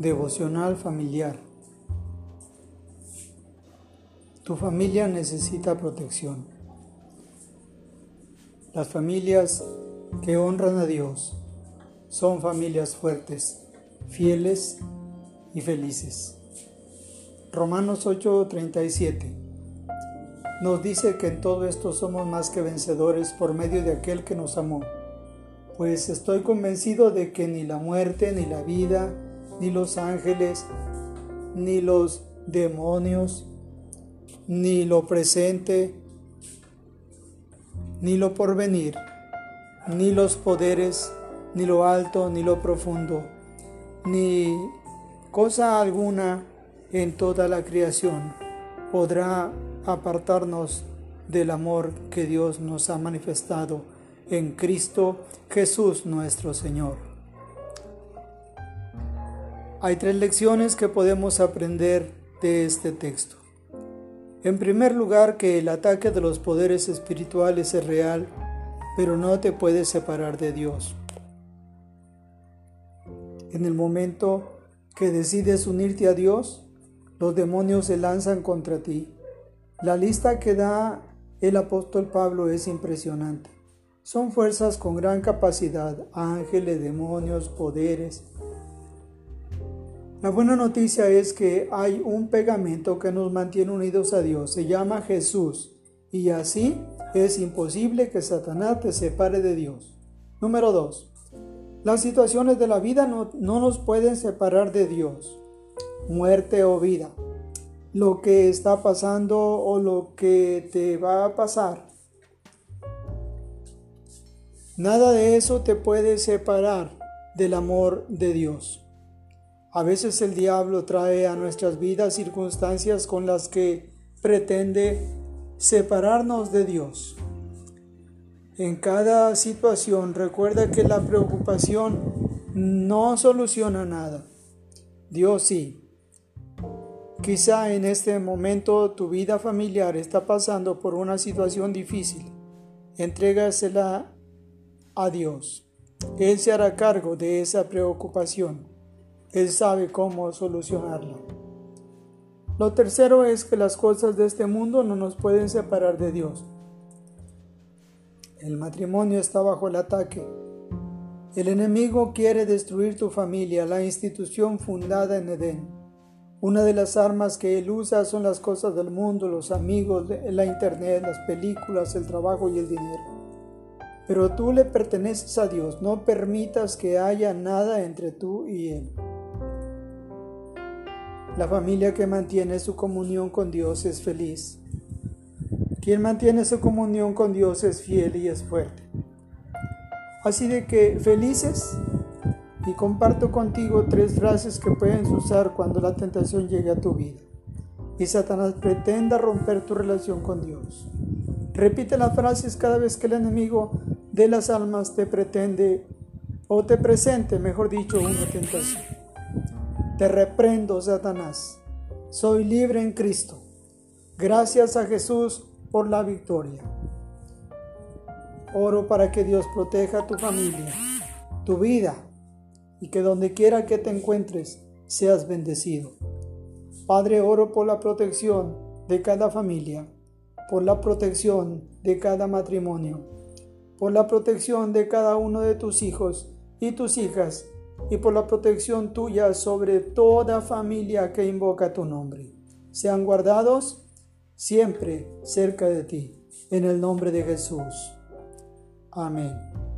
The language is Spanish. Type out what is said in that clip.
Devocional familiar. Tu familia necesita protección. Las familias que honran a Dios son familias fuertes, fieles y felices. Romanos 8:37 nos dice que en todo esto somos más que vencedores por medio de aquel que nos amó, pues estoy convencido de que ni la muerte, ni la vida, ni los ángeles, ni los demonios, ni lo presente, ni lo porvenir, ni los poderes, ni lo alto, ni lo profundo, ni cosa alguna en toda la creación podrá apartarnos del amor que Dios nos ha manifestado en Cristo Jesús nuestro Señor. Hay tres lecciones que podemos aprender de este texto. En primer lugar, que el ataque de los poderes espirituales es real, pero no te puedes separar de Dios. En el momento que decides unirte a Dios, los demonios se lanzan contra ti. La lista que da el apóstol Pablo es impresionante. Son fuerzas con gran capacidad, ángeles, demonios, poderes, la buena noticia es que hay un pegamento que nos mantiene unidos a Dios. Se llama Jesús. Y así es imposible que Satanás te separe de Dios. Número 2. Las situaciones de la vida no, no nos pueden separar de Dios. Muerte o vida. Lo que está pasando o lo que te va a pasar. Nada de eso te puede separar del amor de Dios. A veces el diablo trae a nuestras vidas circunstancias con las que pretende separarnos de Dios. En cada situación recuerda que la preocupación no soluciona nada. Dios sí. Quizá en este momento tu vida familiar está pasando por una situación difícil. Entrégasela a Dios. Él se hará cargo de esa preocupación. Él sabe cómo solucionarlo. Lo tercero es que las cosas de este mundo no nos pueden separar de Dios. El matrimonio está bajo el ataque. El enemigo quiere destruir tu familia, la institución fundada en Edén. Una de las armas que él usa son las cosas del mundo, los amigos, la internet, las películas, el trabajo y el dinero. Pero tú le perteneces a Dios, no permitas que haya nada entre tú y Él. La familia que mantiene su comunión con Dios es feliz. Quien mantiene su comunión con Dios es fiel y es fuerte. Así de que felices y comparto contigo tres frases que puedes usar cuando la tentación llegue a tu vida y Satanás pretenda romper tu relación con Dios. Repite las frases cada vez que el enemigo de las almas te pretende o te presente, mejor dicho, una tentación. Te reprendo, Satanás. Soy libre en Cristo. Gracias a Jesús por la victoria. Oro para que Dios proteja tu familia, tu vida, y que donde quiera que te encuentres seas bendecido. Padre, oro por la protección de cada familia, por la protección de cada matrimonio, por la protección de cada uno de tus hijos y tus hijas y por la protección tuya sobre toda familia que invoca tu nombre. Sean guardados siempre cerca de ti, en el nombre de Jesús. Amén.